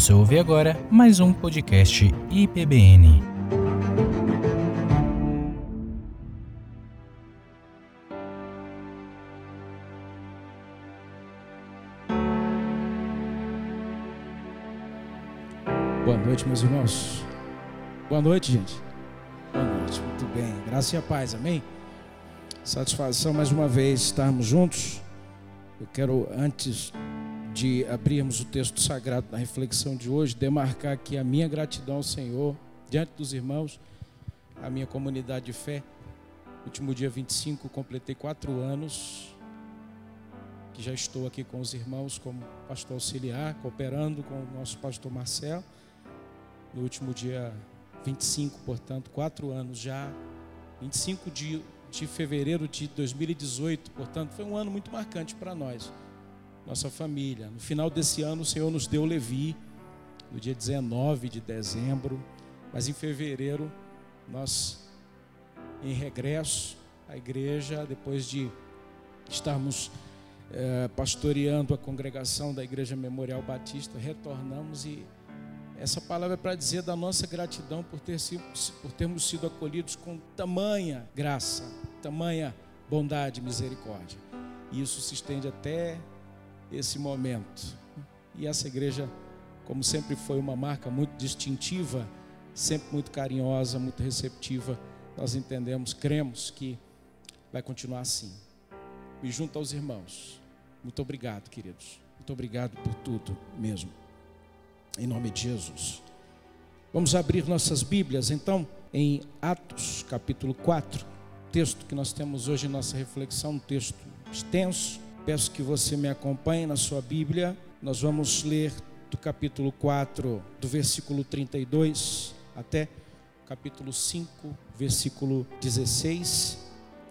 Você ouve agora mais um podcast IPBN. Boa noite, meus irmãos. Boa noite, gente. Boa noite, muito bem. Graça e a paz, amém? Satisfação mais uma vez estarmos juntos. Eu quero, antes de abrirmos o texto sagrado na reflexão de hoje, demarcar aqui a minha gratidão ao Senhor, diante dos irmãos, a minha comunidade de fé. Último dia 25, completei quatro anos que já estou aqui com os irmãos como pastor auxiliar, cooperando com o nosso pastor Marcelo. No último dia 25, portanto, quatro anos já, 25 de, de fevereiro de 2018, portanto, foi um ano muito marcante para nós nossa família. No final desse ano, o Senhor nos deu Levi, no dia 19 de dezembro, mas em fevereiro, nós, em regresso à igreja, depois de estarmos é, pastoreando a congregação da Igreja Memorial Batista, retornamos e essa palavra é para dizer da nossa gratidão por, ter sido, por termos sido acolhidos com tamanha graça, tamanha bondade misericórdia. E isso se estende até esse momento. E essa igreja, como sempre foi uma marca muito distintiva, sempre muito carinhosa, muito receptiva, nós entendemos, cremos que vai continuar assim. Me junto aos irmãos. Muito obrigado, queridos. Muito obrigado por tudo mesmo. Em nome de Jesus. Vamos abrir nossas Bíblias, então, em Atos, capítulo 4, texto que nós temos hoje em nossa reflexão, um texto extenso, Peço que você me acompanhe na sua Bíblia. Nós vamos ler do capítulo 4, do versículo 32 até capítulo 5, versículo 16.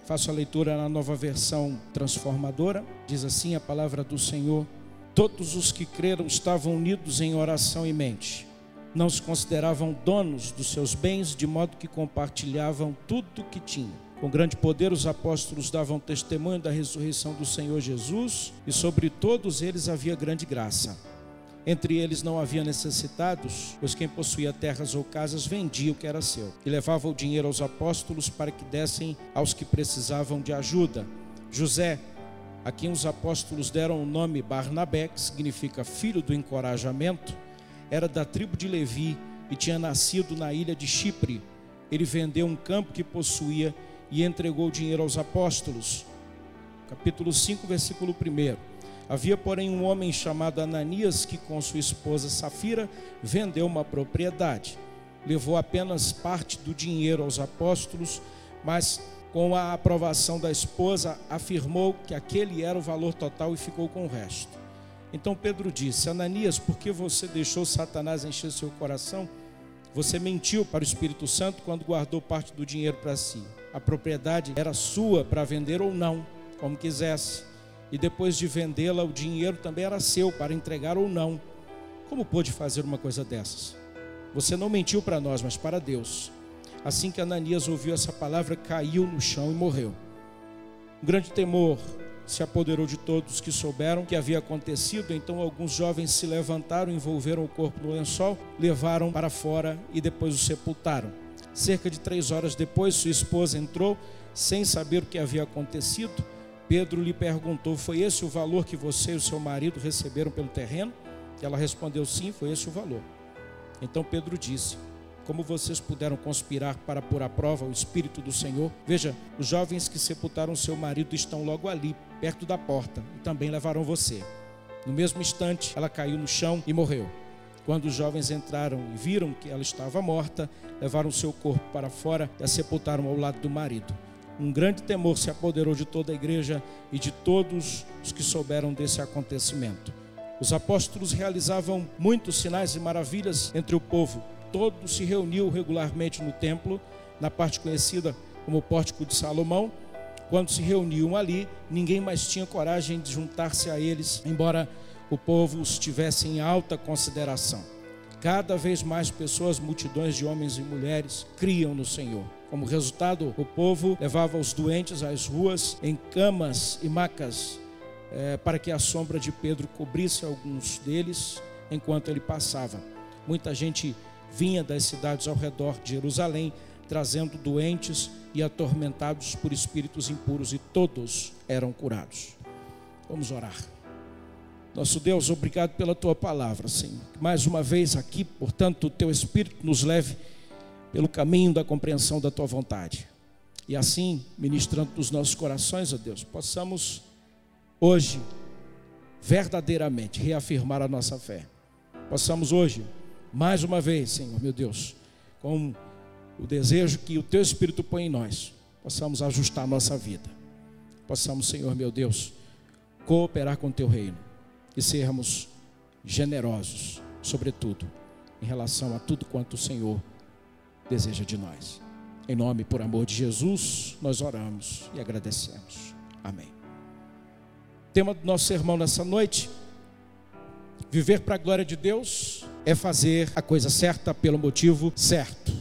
Faço a leitura na nova versão transformadora. Diz assim a palavra do Senhor: Todos os que creram estavam unidos em oração e mente. Não se consideravam donos dos seus bens, de modo que compartilhavam tudo o que tinham com grande poder, os apóstolos davam testemunho da ressurreição do Senhor Jesus, e sobre todos eles havia grande graça. Entre eles não havia necessitados, pois quem possuía terras ou casas vendia o que era seu, e levava o dinheiro aos apóstolos para que dessem aos que precisavam de ajuda. José, a quem os apóstolos deram o nome Barnabé, que significa filho do encorajamento, era da tribo de Levi e tinha nascido na ilha de Chipre. Ele vendeu um campo que possuía e entregou o dinheiro aos apóstolos. Capítulo 5, versículo 1. Havia, porém, um homem chamado Ananias que, com sua esposa Safira, vendeu uma propriedade. Levou apenas parte do dinheiro aos apóstolos, mas com a aprovação da esposa, afirmou que aquele era o valor total e ficou com o resto. Então Pedro disse: Ananias, por que você deixou Satanás encher seu coração? Você mentiu para o Espírito Santo quando guardou parte do dinheiro para si. A propriedade era sua para vender ou não, como quisesse. E depois de vendê-la, o dinheiro também era seu para entregar ou não. Como pôde fazer uma coisa dessas? Você não mentiu para nós, mas para Deus. Assim que Ananias ouviu essa palavra, caiu no chão e morreu. Um grande temor se apoderou de todos que souberam que havia acontecido. Então alguns jovens se levantaram, envolveram o corpo no lençol, levaram para fora e depois o sepultaram. Cerca de três horas depois, sua esposa entrou, sem saber o que havia acontecido. Pedro lhe perguntou: Foi esse o valor que você e o seu marido receberam pelo terreno? Ela respondeu: Sim, foi esse o valor. Então Pedro disse: Como vocês puderam conspirar para pôr à prova o Espírito do Senhor? Veja, os jovens que sepultaram seu marido estão logo ali, perto da porta, e também levarão você. No mesmo instante, ela caiu no chão e morreu. Quando os jovens entraram e viram que ela estava morta, levaram seu corpo para fora e a sepultaram ao lado do marido. Um grande temor se apoderou de toda a igreja e de todos os que souberam desse acontecimento. Os apóstolos realizavam muitos sinais e maravilhas entre o povo. Todo se reuniu regularmente no templo, na parte conhecida como Pórtico de Salomão. Quando se reuniam ali, ninguém mais tinha coragem de juntar-se a eles, embora o povo os tivesse em alta consideração. Cada vez mais pessoas, multidões de homens e mulheres, criam no Senhor. Como resultado, o povo levava os doentes às ruas em camas e macas, é, para que a sombra de Pedro cobrisse alguns deles. enquanto ele passava. Muita gente vinha das cidades ao redor de Jerusalém, trazendo doentes e atormentados por espíritos impuros, e todos eram curados. Vamos orar. Nosso Deus, obrigado pela tua palavra, Senhor. Mais uma vez aqui, portanto, o teu Espírito nos leve pelo caminho da compreensão da tua vontade. E assim, ministrando nos nossos corações, ó Deus, possamos hoje verdadeiramente reafirmar a nossa fé. Possamos hoje, mais uma vez, Senhor, meu Deus, com o desejo que o teu Espírito põe em nós, possamos ajustar a nossa vida. Possamos, Senhor, meu Deus, cooperar com o teu reino e sermos generosos, sobretudo, em relação a tudo quanto o Senhor deseja de nós. Em nome, por amor de Jesus, nós oramos e agradecemos. Amém. tema do nosso sermão nessa noite: viver para a glória de Deus é fazer a coisa certa pelo motivo certo.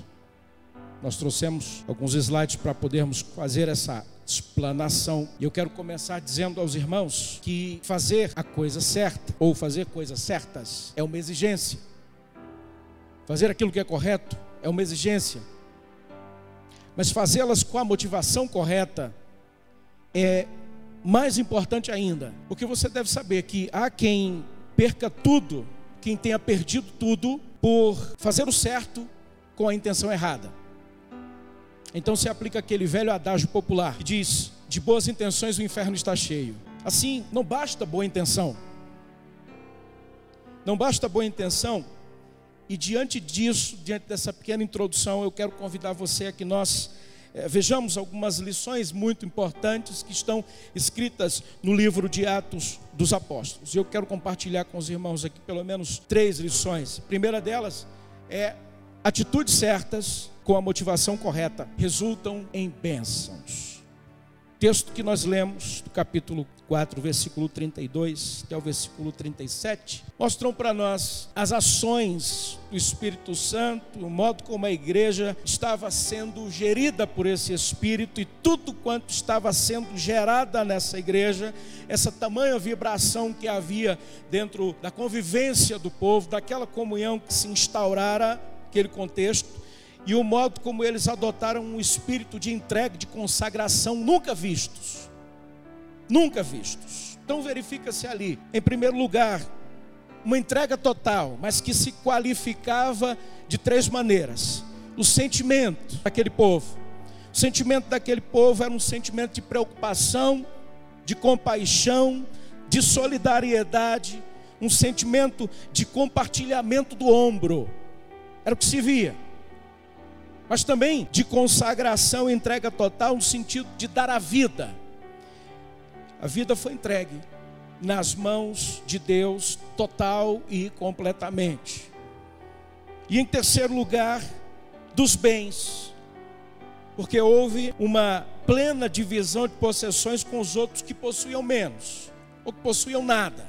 Nós trouxemos alguns slides para podermos fazer essa explanação. Eu quero começar dizendo aos irmãos que fazer a coisa certa ou fazer coisas certas é uma exigência. Fazer aquilo que é correto é uma exigência. Mas fazê-las com a motivação correta é mais importante ainda. Porque você deve saber que há quem perca tudo, quem tenha perdido tudo por fazer o certo com a intenção errada. Então se aplica aquele velho adágio popular que diz: de boas intenções o inferno está cheio. Assim, não basta boa intenção. Não basta boa intenção. E diante disso, diante dessa pequena introdução, eu quero convidar você a que nós é, vejamos algumas lições muito importantes que estão escritas no livro de Atos dos Apóstolos. Eu quero compartilhar com os irmãos aqui pelo menos três lições. A primeira delas é atitudes certas com a motivação correta resultam em bênçãos. Texto que nós lemos, do capítulo 4, versículo 32 até o versículo 37, mostram para nós as ações do Espírito Santo, o modo como a igreja estava sendo gerida por esse Espírito e tudo quanto estava sendo gerada nessa igreja, essa tamanha vibração que havia dentro da convivência do povo, daquela comunhão que se instaurara, aquele contexto, e o modo como eles adotaram um espírito de entrega, de consagração nunca vistos. Nunca vistos. Então verifica-se ali, em primeiro lugar, uma entrega total, mas que se qualificava de três maneiras. O sentimento daquele povo. O sentimento daquele povo era um sentimento de preocupação, de compaixão, de solidariedade, um sentimento de compartilhamento do ombro. Era o que se via mas também de consagração entrega total no sentido de dar a vida. A vida foi entregue nas mãos de Deus total e completamente. E em terceiro lugar, dos bens, porque houve uma plena divisão de possessões com os outros que possuíam menos, ou que possuíam nada.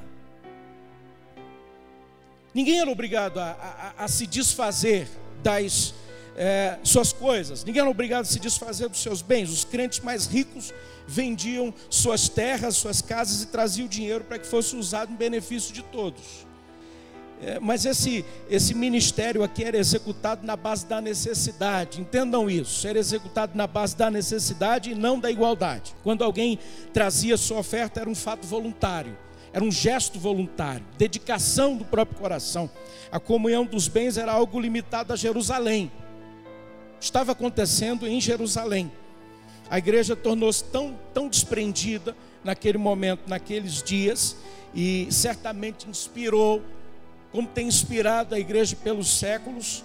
Ninguém era obrigado a, a, a se desfazer das é, suas coisas, ninguém era obrigado a se desfazer dos seus bens. Os crentes mais ricos vendiam suas terras, suas casas e traziam o dinheiro para que fosse usado em benefício de todos. É, mas esse, esse ministério aqui era executado na base da necessidade, entendam isso, era executado na base da necessidade e não da igualdade. Quando alguém trazia sua oferta, era um fato voluntário, era um gesto voluntário, dedicação do próprio coração. A comunhão dos bens era algo limitado a Jerusalém estava acontecendo em Jerusalém. A igreja tornou-se tão, tão desprendida naquele momento, naqueles dias, e certamente inspirou, como tem inspirado a igreja pelos séculos,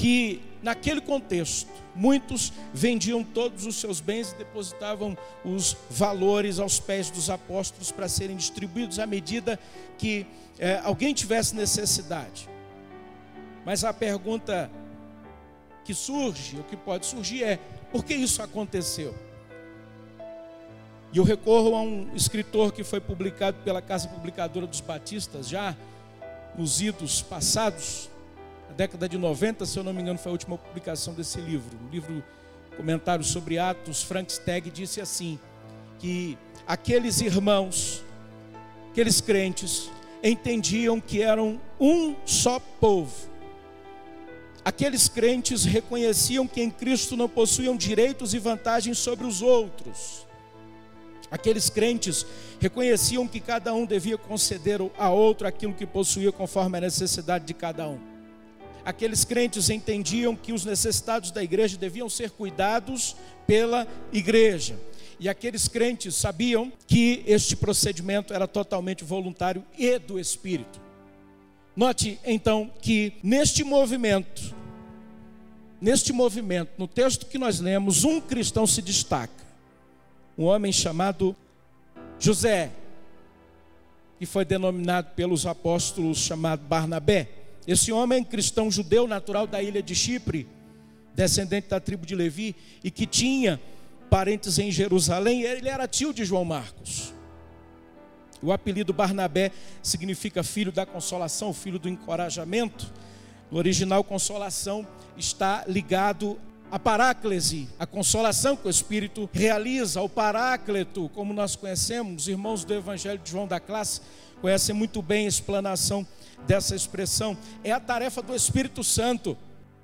que naquele contexto, muitos vendiam todos os seus bens e depositavam os valores aos pés dos apóstolos para serem distribuídos à medida que é, alguém tivesse necessidade. Mas a pergunta que surge, o que pode surgir é: por que isso aconteceu? E eu recorro a um escritor que foi publicado pela Casa Publicadora dos Batistas, já nos idos passados, na década de 90, se eu não me engano, foi a última publicação desse livro. Um livro, comentário sobre Atos, Frank Stagg disse assim: que aqueles irmãos, aqueles crentes, entendiam que eram um só povo. Aqueles crentes reconheciam que em Cristo não possuíam direitos e vantagens sobre os outros. Aqueles crentes reconheciam que cada um devia conceder a outro aquilo que possuía conforme a necessidade de cada um. Aqueles crentes entendiam que os necessitados da igreja deviam ser cuidados pela igreja. E aqueles crentes sabiam que este procedimento era totalmente voluntário e do Espírito. Note então que neste movimento, neste movimento, no texto que nós lemos, um cristão se destaca. Um homem chamado José, que foi denominado pelos apóstolos chamado Barnabé. Esse homem cristão judeu natural da ilha de Chipre, descendente da tribo de Levi e que tinha parentes em Jerusalém, ele era tio de João Marcos. O apelido Barnabé significa filho da consolação, filho do encorajamento. No original, consolação está ligado a paráclise, a consolação que o Espírito realiza, o paráclito, como nós conhecemos, os irmãos do Evangelho de João da classe conhecem muito bem a explanação dessa expressão. É a tarefa do Espírito Santo,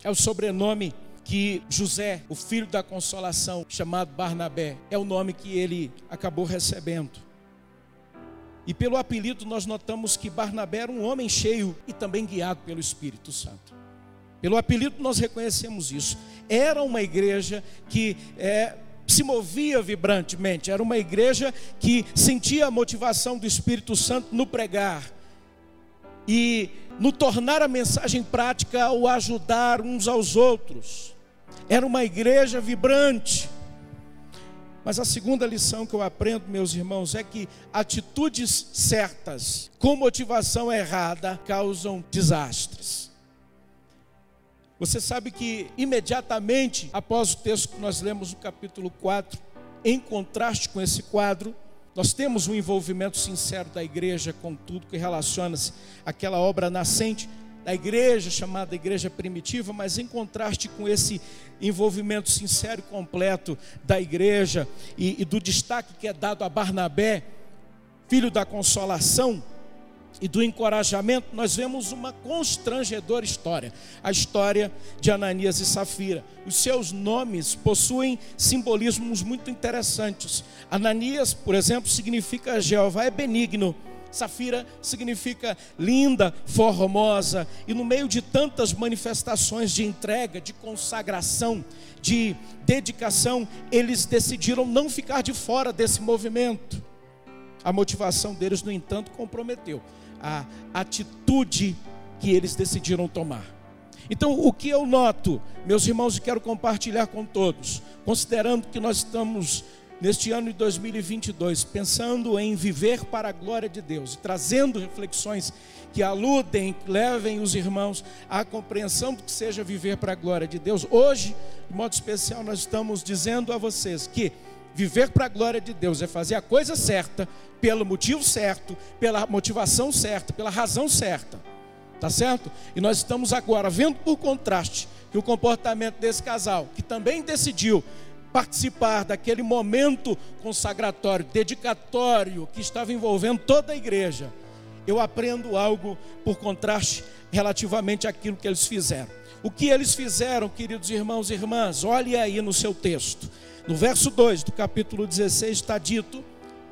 é o sobrenome que José, o filho da consolação, chamado Barnabé, é o nome que ele acabou recebendo. E pelo apelido nós notamos que Barnabé era um homem cheio e também guiado pelo Espírito Santo. Pelo apelido nós reconhecemos isso. Era uma igreja que é, se movia vibrantemente, era uma igreja que sentia a motivação do Espírito Santo no pregar e no tornar a mensagem prática ao ajudar uns aos outros. Era uma igreja vibrante. Mas a segunda lição que eu aprendo, meus irmãos, é que atitudes certas com motivação errada causam desastres. Você sabe que imediatamente após o texto que nós lemos no capítulo 4, em contraste com esse quadro, nós temos um envolvimento sincero da igreja com tudo que relaciona-se àquela obra nascente da igreja, chamada igreja primitiva, mas em contraste com esse envolvimento sincero e completo da igreja e, e do destaque que é dado a Barnabé, filho da consolação, e do encorajamento, nós vemos uma constrangedora história, a história de Ananias e Safira. Os seus nomes possuem simbolismos muito interessantes. Ananias, por exemplo, significa Jeová é benigno. Safira significa linda, formosa, e no meio de tantas manifestações de entrega, de consagração, de dedicação, eles decidiram não ficar de fora desse movimento. A motivação deles, no entanto, comprometeu a atitude que eles decidiram tomar. Então, o que eu noto, meus irmãos, e quero compartilhar com todos, considerando que nós estamos neste ano de 2022, pensando em viver para a glória de Deus e trazendo reflexões que aludem, que levem os irmãos à compreensão do que seja viver para a glória de Deus. Hoje, de modo especial, nós estamos dizendo a vocês que viver para a glória de Deus é fazer a coisa certa, pelo motivo certo, pela motivação certa, pela razão certa. Tá certo? E nós estamos agora vendo por contraste que o comportamento desse casal, que também decidiu participar daquele momento consagratório, dedicatório, que estava envolvendo toda a igreja, eu aprendo algo por contraste relativamente àquilo que eles fizeram. O que eles fizeram, queridos irmãos e irmãs, olhe aí no seu texto. No verso 2 do capítulo 16 está dito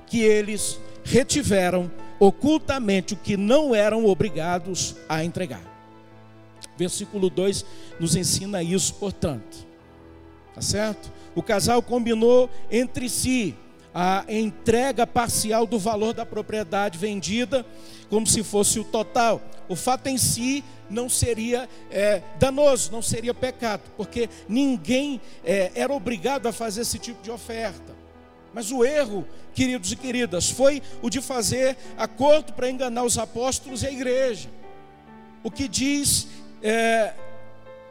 que eles retiveram ocultamente o que não eram obrigados a entregar. Versículo 2 nos ensina isso, portanto. Tá certo? O casal combinou entre si a entrega parcial do valor da propriedade vendida, como se fosse o total. O fato em si não seria é, danoso, não seria pecado, porque ninguém é, era obrigado a fazer esse tipo de oferta. Mas o erro, queridos e queridas, foi o de fazer acordo para enganar os apóstolos e a igreja. O que diz é,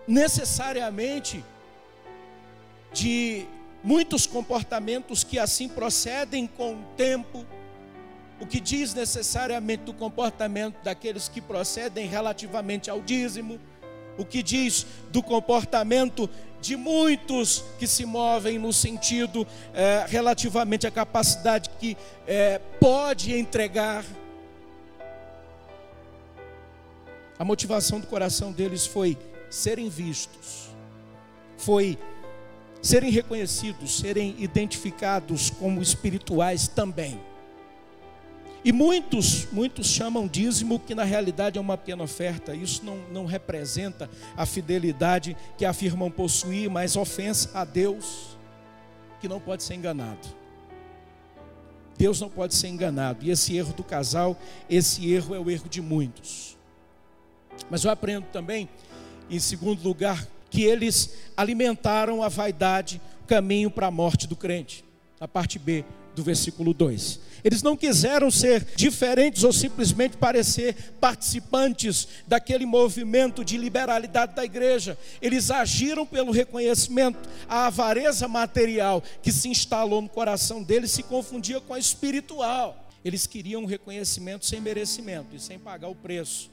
necessariamente de muitos comportamentos que assim procedem com o tempo, o que diz necessariamente do comportamento daqueles que procedem relativamente ao dízimo, o que diz do comportamento de muitos que se movem no sentido é, relativamente à capacidade que é, pode entregar. A motivação do coração deles foi serem vistos, foi serem reconhecidos, serem identificados como espirituais também. E muitos, muitos chamam dízimo que na realidade é uma pequena oferta. Isso não, não representa a fidelidade que afirmam possuir, mas ofensa a Deus que não pode ser enganado. Deus não pode ser enganado. E esse erro do casal, esse erro é o erro de muitos. Mas eu aprendo também, em segundo lugar, que eles alimentaram a vaidade, caminho para a morte do crente. A parte B do versículo 2. Eles não quiseram ser diferentes ou simplesmente parecer participantes daquele movimento de liberalidade da igreja. Eles agiram pelo reconhecimento. A avareza material que se instalou no coração deles se confundia com a espiritual. Eles queriam reconhecimento sem merecimento e sem pagar o preço.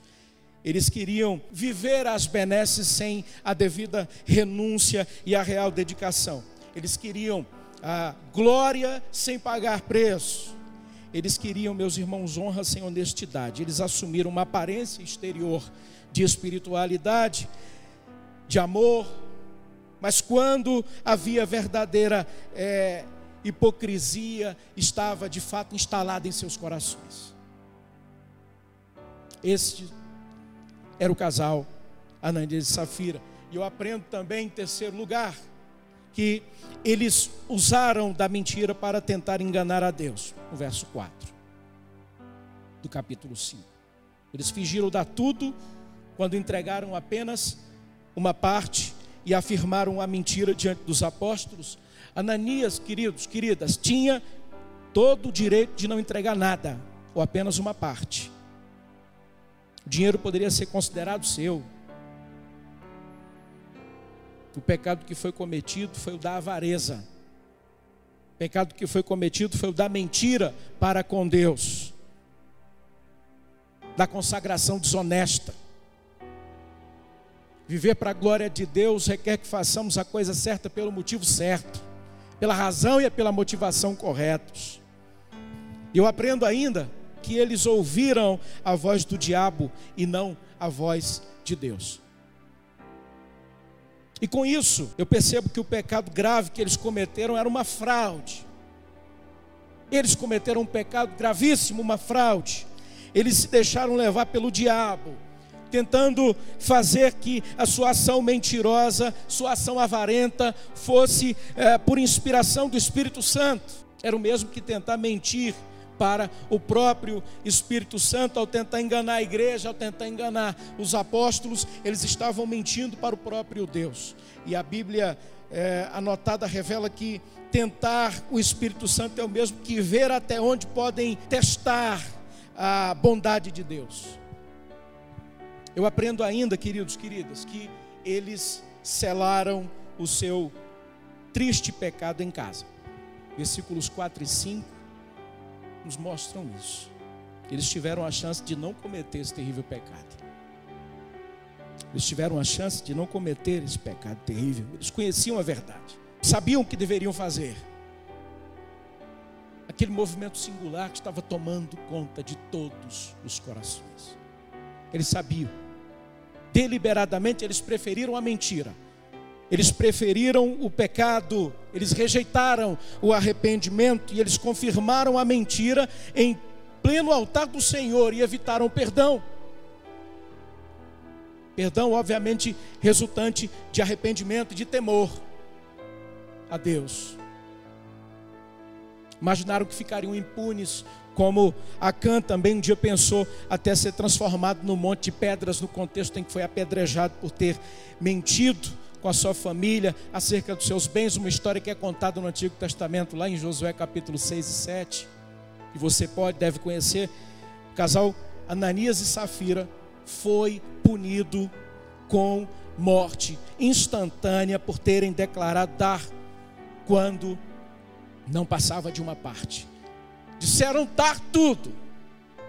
Eles queriam viver as benesses sem a devida renúncia e a real dedicação. Eles queriam a glória sem pagar preço. Eles queriam, meus irmãos, honra sem honestidade. Eles assumiram uma aparência exterior de espiritualidade, de amor, mas quando havia verdadeira é, hipocrisia, estava de fato instalada em seus corações. Este era o casal Ananias e Safira. E eu aprendo também, em terceiro lugar, que eles usaram da mentira para tentar enganar a Deus. No verso 4 do capítulo 5. Eles fingiram dar tudo quando entregaram apenas uma parte e afirmaram a mentira diante dos apóstolos. Ananias, queridos, queridas, tinha todo o direito de não entregar nada, ou apenas uma parte. O dinheiro poderia ser considerado seu, o pecado que foi cometido foi o da avareza. O pecado que foi cometido foi o da mentira para com Deus. Da consagração desonesta. Viver para a glória de Deus requer que façamos a coisa certa pelo motivo certo, pela razão e pela motivação corretos. Eu aprendo ainda que eles ouviram a voz do diabo e não a voz de Deus. E com isso, eu percebo que o pecado grave que eles cometeram era uma fraude. Eles cometeram um pecado gravíssimo, uma fraude. Eles se deixaram levar pelo diabo, tentando fazer que a sua ação mentirosa, sua ação avarenta, fosse é, por inspiração do Espírito Santo. Era o mesmo que tentar mentir para o próprio Espírito Santo, ao tentar enganar a igreja, ao tentar enganar os apóstolos, eles estavam mentindo para o próprio Deus. E a Bíblia é, anotada revela que tentar o Espírito Santo é o mesmo que ver até onde podem testar a bondade de Deus. Eu aprendo ainda, queridos, queridas, que eles selaram o seu triste pecado em casa. Versículos 4 e 5 nos mostram isso. Eles tiveram a chance de não cometer esse terrível pecado. Eles tiveram a chance de não cometer esse pecado terrível. Eles conheciam a verdade, sabiam o que deveriam fazer. Aquele movimento singular que estava tomando conta de todos os corações. Eles sabiam. Deliberadamente eles preferiram a mentira eles preferiram o pecado, eles rejeitaram o arrependimento e eles confirmaram a mentira em pleno altar do Senhor e evitaram o perdão. Perdão, obviamente, resultante de arrependimento, de temor a Deus. Imaginaram que ficariam impunes, como Acã também um dia pensou até ser transformado num monte de pedras no contexto em que foi apedrejado por ter mentido com a sua família, acerca dos seus bens, uma história que é contada no Antigo Testamento, lá em Josué capítulo 6 e 7, que você pode, deve conhecer. O casal Ananias e Safira foi punido com morte instantânea por terem declarado dar quando não passava de uma parte. Disseram dar tudo,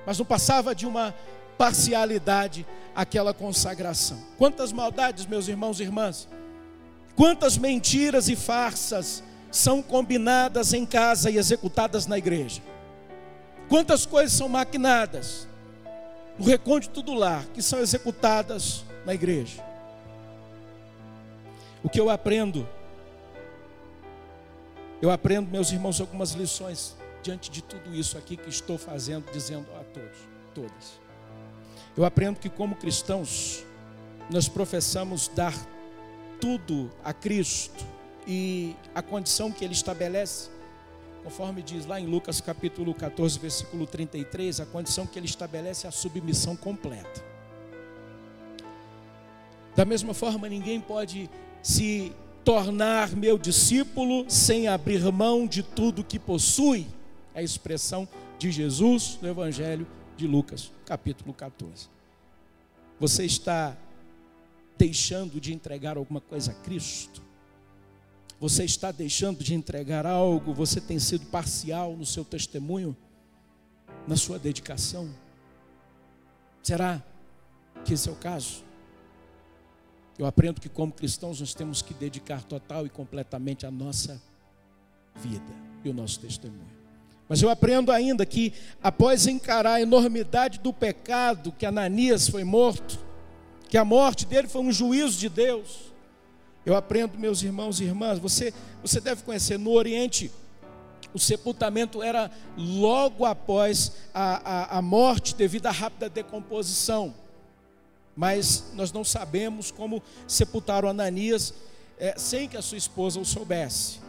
mas não passava de uma parcialidade aquela consagração. Quantas maldades, meus irmãos e irmãs, Quantas mentiras e farsas são combinadas em casa e executadas na igreja? Quantas coisas são maquinadas? no recôndito do lar, que são executadas na igreja. O que eu aprendo, eu aprendo, meus irmãos, algumas lições diante de tudo isso aqui que estou fazendo, dizendo a todos, todas. Eu aprendo que como cristãos, nós professamos dar tudo a Cristo e a condição que ele estabelece, conforme diz lá em Lucas capítulo 14, versículo 33, a condição que ele estabelece é a submissão completa. Da mesma forma, ninguém pode se tornar meu discípulo sem abrir mão de tudo que possui. É a expressão de Jesus no Evangelho de Lucas, capítulo 14. Você está deixando de entregar alguma coisa a Cristo? Você está deixando de entregar algo? Você tem sido parcial no seu testemunho? Na sua dedicação? Será que esse é o caso? Eu aprendo que, como cristãos, nós temos que dedicar total e completamente a nossa vida e o nosso testemunho. Mas eu aprendo ainda que, após encarar a enormidade do pecado que Ananias foi morto, que a morte dele foi um juízo de Deus, eu aprendo, meus irmãos e irmãs, você, você deve conhecer, no Oriente, o sepultamento era logo após a, a, a morte devido à rápida decomposição. Mas nós não sabemos como sepultaram Ananias é, sem que a sua esposa o soubesse.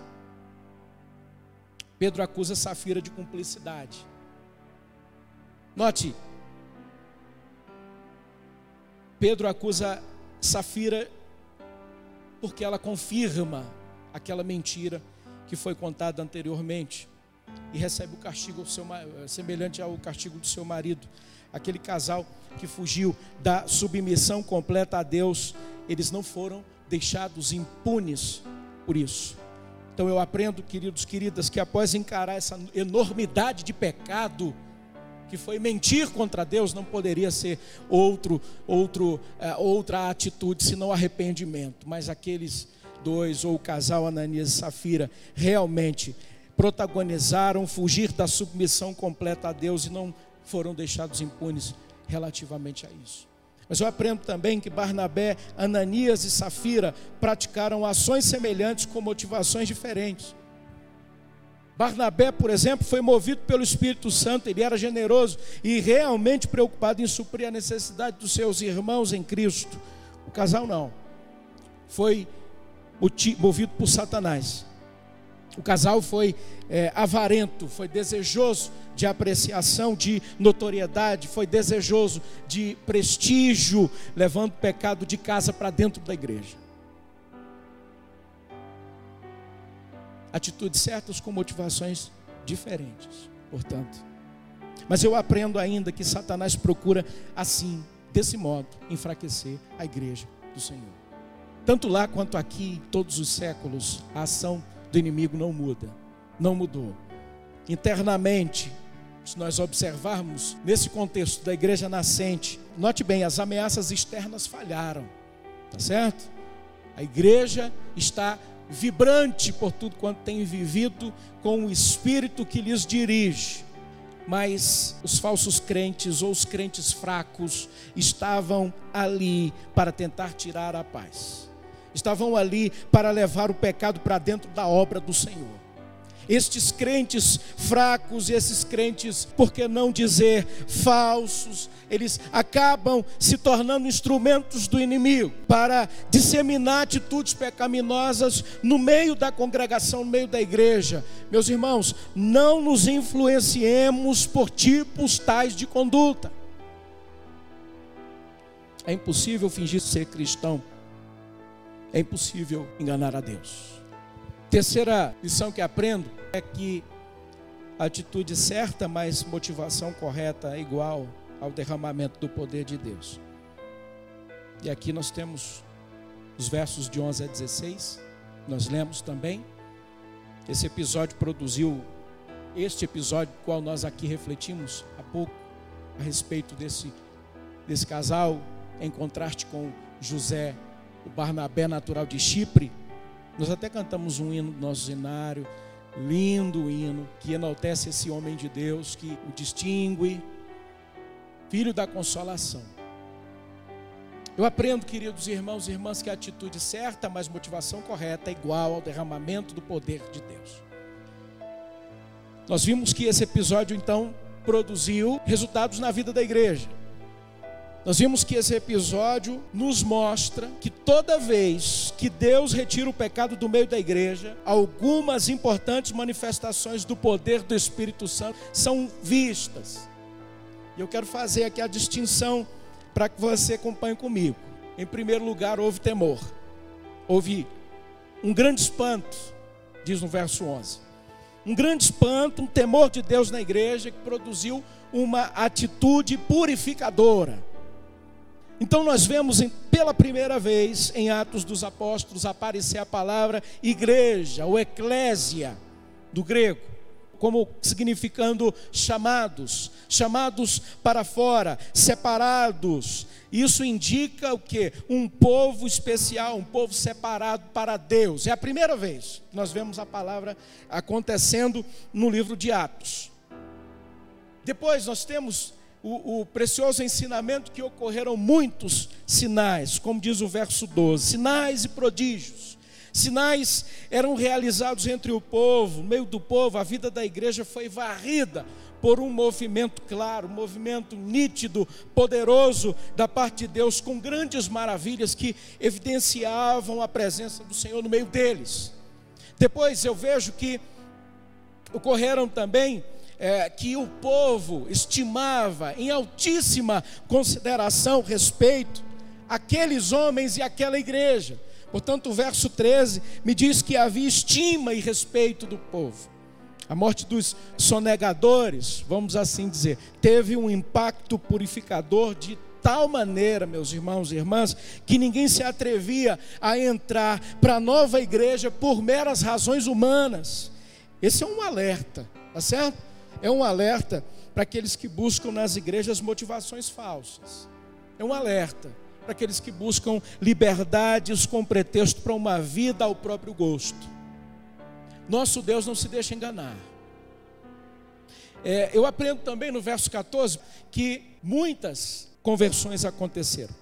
Pedro acusa Safira de cumplicidade. Note, Pedro acusa Safira porque ela confirma aquela mentira que foi contada anteriormente e recebe o castigo seu, semelhante ao castigo do seu marido. Aquele casal que fugiu da submissão completa a Deus, eles não foram deixados impunes por isso. Então eu aprendo, queridos, queridas, que após encarar essa enormidade de pecado, que foi mentir contra Deus, não poderia ser outro, outro, é, outra atitude senão arrependimento. Mas aqueles dois, ou o casal Ananias e Safira, realmente protagonizaram fugir da submissão completa a Deus e não foram deixados impunes relativamente a isso. Mas eu aprendo também que Barnabé, Ananias e Safira praticaram ações semelhantes com motivações diferentes. Barnabé, por exemplo, foi movido pelo Espírito Santo, ele era generoso e realmente preocupado em suprir a necessidade dos seus irmãos em Cristo. O casal não, foi movido por Satanás. O casal foi é, avarento, foi desejoso de apreciação, de notoriedade, foi desejoso de prestígio, levando o pecado de casa para dentro da igreja. Atitudes certas com motivações diferentes, portanto. Mas eu aprendo ainda que Satanás procura, assim, desse modo, enfraquecer a igreja do Senhor. Tanto lá quanto aqui, todos os séculos, a ação do inimigo não muda, não mudou. Internamente, se nós observarmos nesse contexto da igreja nascente, note bem, as ameaças externas falharam, tá certo? A igreja está vibrante por tudo quanto tem vivido com o espírito que lhes dirige. Mas os falsos crentes ou os crentes fracos estavam ali para tentar tirar a paz estavam ali para levar o pecado para dentro da obra do Senhor. Estes crentes fracos, esses crentes, por que não dizer falsos, eles acabam se tornando instrumentos do inimigo para disseminar atitudes pecaminosas no meio da congregação, no meio da igreja. Meus irmãos, não nos influenciemos por tipos tais de conduta. É impossível fingir ser cristão é impossível enganar a Deus. Terceira lição que aprendo é que atitude certa, mas motivação correta é igual ao derramamento do poder de Deus. E aqui nós temos os versos de 11 a 16, nós lemos também. Esse episódio produziu, este episódio, qual nós aqui refletimos há pouco, a respeito desse, desse casal, em contraste com José o Barnabé natural de Chipre, nós até cantamos um hino do nosso cenário, lindo hino, que enaltece esse homem de Deus, que o distingue. filho da consolação. Eu aprendo, queridos irmãos e irmãs, que a atitude certa, mas motivação correta é igual ao derramamento do poder de Deus. Nós vimos que esse episódio então produziu resultados na vida da igreja. Nós vimos que esse episódio nos mostra que toda vez que Deus retira o pecado do meio da igreja, algumas importantes manifestações do poder do Espírito Santo são vistas. E eu quero fazer aqui a distinção para que você acompanhe comigo. Em primeiro lugar, houve temor. Houve um grande espanto, diz no verso 11. Um grande espanto, um temor de Deus na igreja que produziu uma atitude purificadora. Então nós vemos em, pela primeira vez em Atos dos Apóstolos aparecer a palavra igreja, ou eclésia, do grego, como significando chamados, chamados para fora, separados. Isso indica o que? Um povo especial, um povo separado para Deus. É a primeira vez que nós vemos a palavra acontecendo no livro de Atos. Depois nós temos o, o, precioso ensinamento que ocorreram muitos sinais, como diz o verso 12: sinais e prodígios. Sinais eram realizados entre o povo, no meio do povo, a vida da igreja foi varrida por um movimento claro, um movimento nítido, poderoso da parte de Deus, com grandes maravilhas que evidenciavam a presença do Senhor no meio deles. Depois eu vejo que ocorreram também é, que o povo estimava em altíssima consideração, respeito, aqueles homens e aquela igreja. Portanto, o verso 13 me diz que havia estima e respeito do povo. A morte dos sonegadores, vamos assim dizer, teve um impacto purificador de tal maneira, meus irmãos e irmãs, que ninguém se atrevia a entrar para a nova igreja por meras razões humanas. Esse é um alerta, tá certo? É um alerta para aqueles que buscam nas igrejas motivações falsas. É um alerta para aqueles que buscam liberdades com pretexto para uma vida ao próprio gosto. Nosso Deus não se deixa enganar. É, eu aprendo também no verso 14 que muitas conversões aconteceram.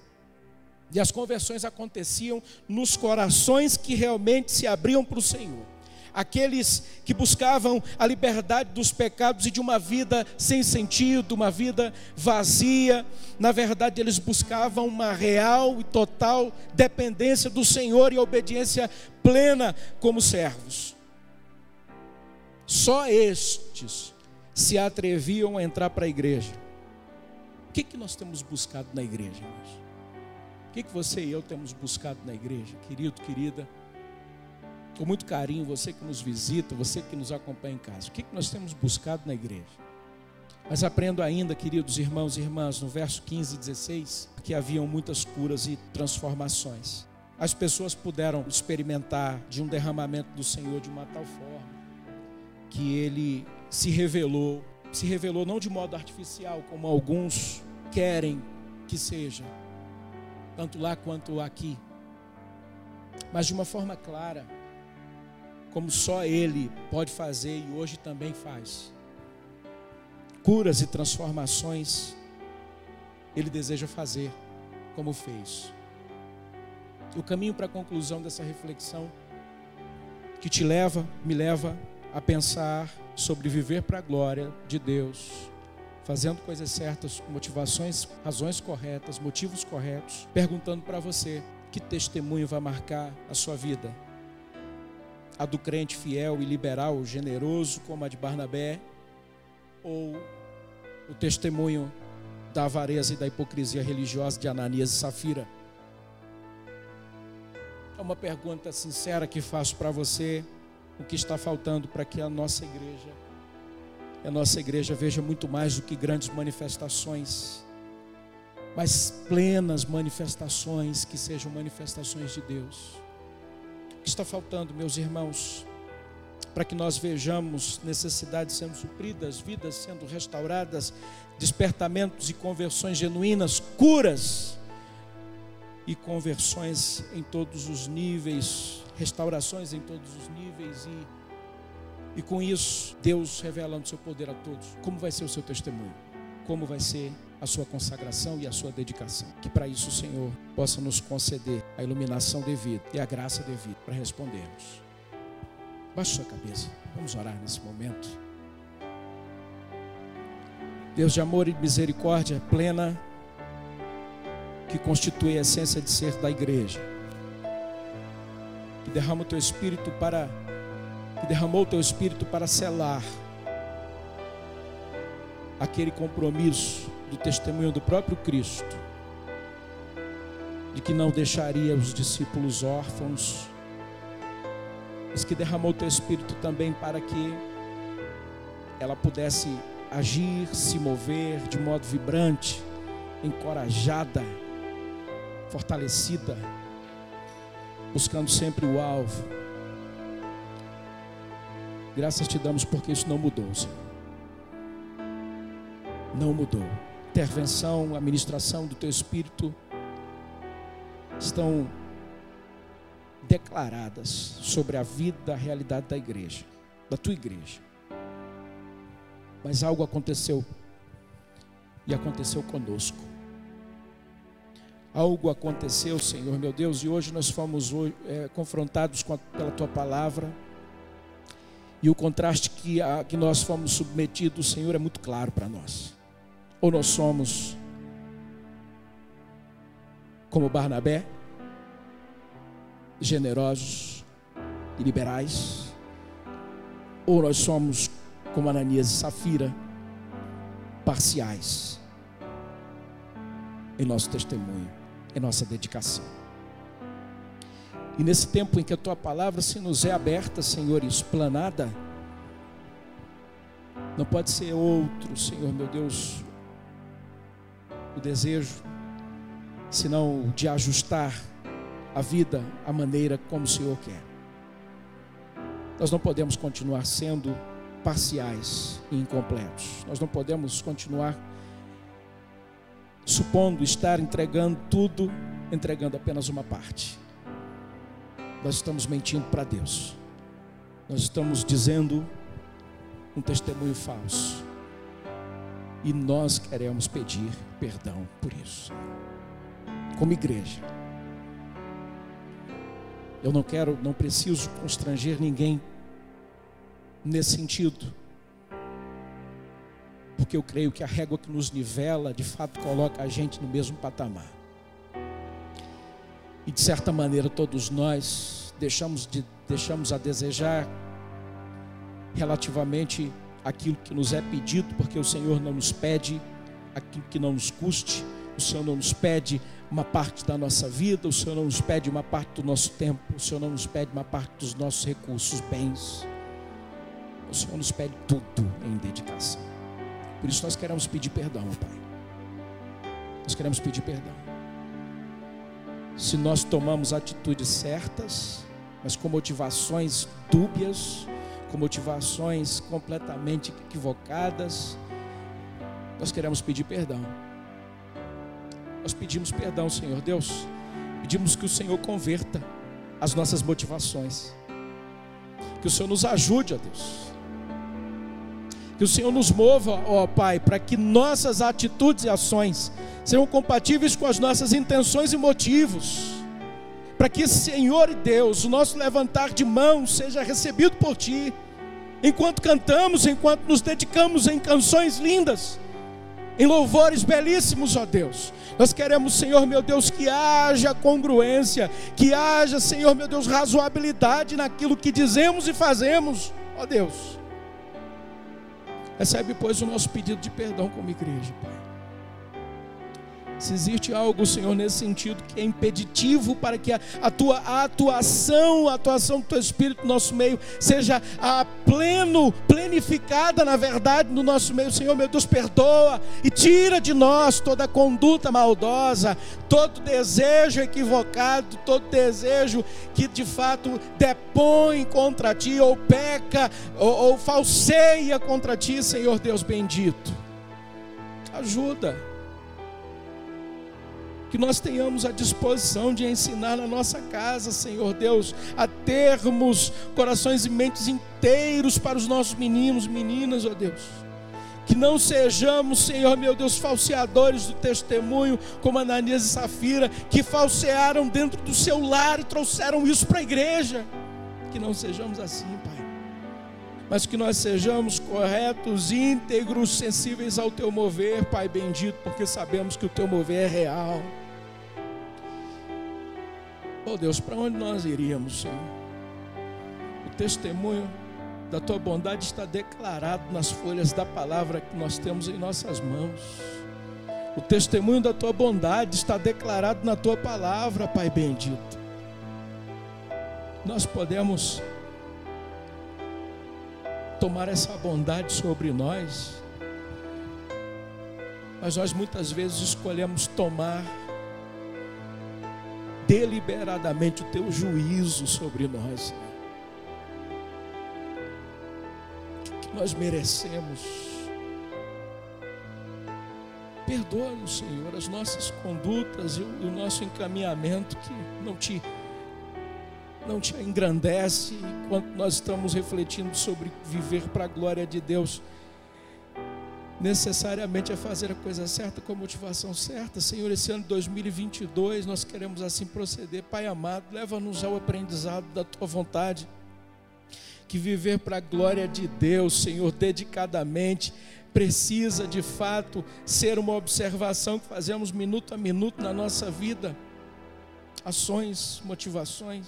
E as conversões aconteciam nos corações que realmente se abriam para o Senhor aqueles que buscavam a liberdade dos pecados e de uma vida sem sentido, uma vida vazia. Na verdade, eles buscavam uma real e total dependência do Senhor e obediência plena como servos. Só estes se atreviam a entrar para a igreja. O que, que nós temos buscado na igreja, irmãos? O que, que você e eu temos buscado na igreja, querido, querida? Com muito carinho, você que nos visita, você que nos acompanha em casa. O que nós temos buscado na igreja? Mas aprendo ainda, queridos irmãos e irmãs, no verso 15 e 16, que haviam muitas curas e transformações. As pessoas puderam experimentar de um derramamento do Senhor de uma tal forma que ele se revelou, se revelou não de modo artificial, como alguns querem que seja, tanto lá quanto aqui, mas de uma forma clara como só Ele pode fazer e hoje também faz. Curas e transformações Ele deseja fazer, como fez. O caminho para a conclusão dessa reflexão, que te leva, me leva a pensar sobre viver para a glória de Deus, fazendo coisas certas, motivações, razões corretas, motivos corretos, perguntando para você que testemunho vai marcar a sua vida a do crente fiel e liberal, generoso, como a de Barnabé, ou o testemunho da avareza e da hipocrisia religiosa de Ananias e Safira? É uma pergunta sincera que faço para você. O que está faltando para que a nossa igreja, a nossa igreja veja muito mais do que grandes manifestações, mas plenas manifestações que sejam manifestações de Deus. Que está faltando, meus irmãos, para que nós vejamos necessidades sendo supridas, vidas sendo restauradas, despertamentos e conversões genuínas, curas e conversões em todos os níveis, restaurações em todos os níveis e, e com isso Deus revelando seu poder a todos. Como vai ser o seu testemunho? Como vai ser a sua consagração e a sua dedicação. Que para isso o Senhor possa nos conceder a iluminação devida e a graça devida para respondermos. Baixe sua cabeça, vamos orar nesse momento. Deus de amor e misericórdia plena, que constitui a essência de ser da igreja, que derrama o teu espírito para que derramou o teu espírito para selar aquele compromisso do testemunho do próprio Cristo, de que não deixaria os discípulos órfãos, mas que derramou teu espírito também para que ela pudesse agir, se mover de modo vibrante, encorajada, fortalecida, buscando sempre o alvo. Graças te damos porque isso não mudou, Senhor não mudou. Intervenção, administração do teu espírito estão declaradas sobre a vida, a realidade da igreja, da tua igreja. Mas algo aconteceu e aconteceu conosco. Algo aconteceu, Senhor meu Deus, e hoje nós fomos é, confrontados a, pela tua palavra. E o contraste que, a, que nós fomos submetidos, Senhor, é muito claro para nós. Ou nós somos como Barnabé, generosos e liberais, ou nós somos como Ananias e Safira, parciais em nosso testemunho, em nossa dedicação. E nesse tempo em que a tua palavra se nos é aberta, Senhor, explanada, não pode ser outro, Senhor meu Deus, o desejo, senão de ajustar a vida à maneira como o Senhor quer. Nós não podemos continuar sendo parciais e incompletos. Nós não podemos continuar supondo estar entregando tudo, entregando apenas uma parte. Nós estamos mentindo para Deus. Nós estamos dizendo um testemunho falso. E nós queremos pedir perdão por isso. Como igreja. Eu não quero, não preciso constranger ninguém nesse sentido. Porque eu creio que a régua que nos nivela, de fato, coloca a gente no mesmo patamar. E de certa maneira todos nós deixamos de deixamos a desejar relativamente aquilo que nos é pedido, porque o Senhor não nos pede aquilo que não nos custe, o Senhor não nos pede uma parte da nossa vida, o Senhor não nos pede uma parte do nosso tempo, o Senhor não nos pede uma parte dos nossos recursos, bens. O Senhor nos pede tudo em dedicação. Por isso nós queremos pedir perdão, Pai. Nós queremos pedir perdão. Se nós tomamos atitudes certas, mas com motivações dúbias, com motivações completamente equivocadas, nós queremos pedir perdão. Nós pedimos perdão, Senhor Deus. Pedimos que o Senhor converta as nossas motivações. Que o Senhor nos ajude, ó Deus. Que o Senhor nos mova, ó Pai, para que nossas atitudes e ações sejam compatíveis com as nossas intenções e motivos para que, Senhor e Deus, o nosso levantar de mãos seja recebido por Ti, enquanto cantamos, enquanto nos dedicamos em canções lindas, em louvores belíssimos, ó Deus. Nós queremos, Senhor meu Deus, que haja congruência, que haja, Senhor meu Deus, razoabilidade naquilo que dizemos e fazemos, ó Deus. Recebe, pois, o nosso pedido de perdão como igreja, Pai. Se existe algo, Senhor, nesse sentido que é impeditivo para que a, a tua atuação, a atuação do teu Espírito no nosso meio seja a pleno, plenificada na verdade no nosso meio, Senhor, meu Deus, perdoa e tira de nós toda conduta maldosa, todo desejo equivocado, todo desejo que de fato depõe contra ti, ou peca, ou, ou falseia contra ti, Senhor Deus bendito. Ajuda que nós tenhamos a disposição de ensinar na nossa casa, Senhor Deus, a termos corações e mentes inteiros para os nossos meninos, meninas, ó Deus. Que não sejamos, Senhor meu Deus, falseadores do testemunho, como Ananias e Safira, que falsearam dentro do seu lar e trouxeram isso para a igreja. Que não sejamos assim, Pai. Mas que nós sejamos corretos, íntegros, sensíveis ao teu mover, Pai bendito, porque sabemos que o teu mover é real. Oh Deus, para onde nós iríamos, Senhor? O testemunho da tua bondade está declarado nas folhas da palavra que nós temos em nossas mãos. O testemunho da tua bondade está declarado na tua palavra, Pai bendito. Nós podemos tomar essa bondade sobre nós, mas nós muitas vezes escolhemos tomar deliberadamente o teu juízo sobre nós. nós merecemos. Perdoa-nos, Senhor, as nossas condutas e o nosso encaminhamento que não te não te engrandece enquanto nós estamos refletindo sobre viver para a glória de Deus. Necessariamente é fazer a coisa certa com a motivação certa. Senhor, esse ano de 2022 nós queremos assim proceder. Pai amado, leva-nos ao aprendizado da tua vontade que viver para a glória de Deus, Senhor, dedicadamente, precisa de fato ser uma observação que fazemos minuto a minuto na nossa vida, ações, motivações.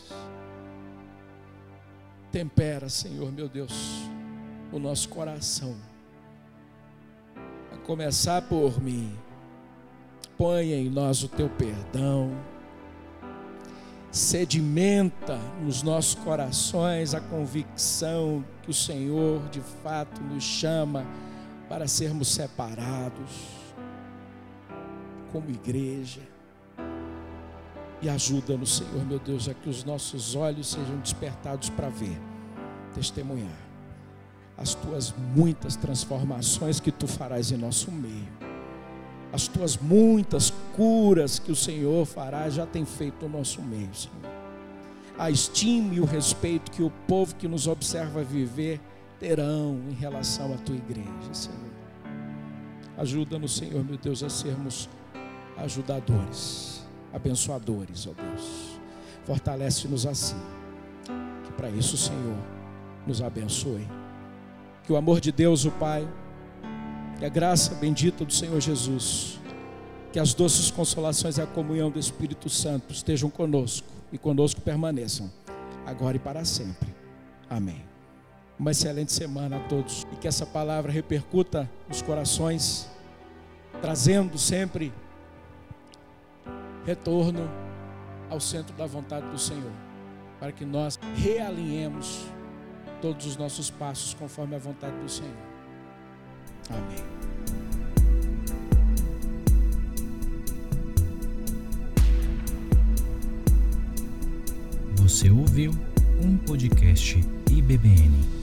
Tempera, Senhor, meu Deus, o nosso coração, começar por mim. Ponha em nós o teu perdão sedimenta nos nossos corações a convicção que o Senhor de fato nos chama para sermos separados como igreja. E ajuda-nos, Senhor, meu Deus, a que os nossos olhos sejam despertados para ver, testemunhar as tuas muitas transformações que tu farás em nosso meio as tuas muitas curas que o Senhor fará, já tem feito no nosso meio, Senhor. A estima e o respeito que o povo que nos observa viver terão em relação à tua igreja, Senhor. Ajuda-nos, Senhor, meu Deus, a sermos ajudadores, abençoadores, ó Deus. Fortalece-nos assim. Que para isso, Senhor, nos abençoe. Que o amor de Deus, o Pai, que a graça bendita do Senhor Jesus, que as doces consolações e a comunhão do Espírito Santo estejam conosco e conosco permaneçam, agora e para sempre. Amém. Uma excelente semana a todos e que essa palavra repercuta nos corações, trazendo sempre retorno ao centro da vontade do Senhor, para que nós realinhemos todos os nossos passos conforme a vontade do Senhor. Amém. Você ouviu um podcast IBBN.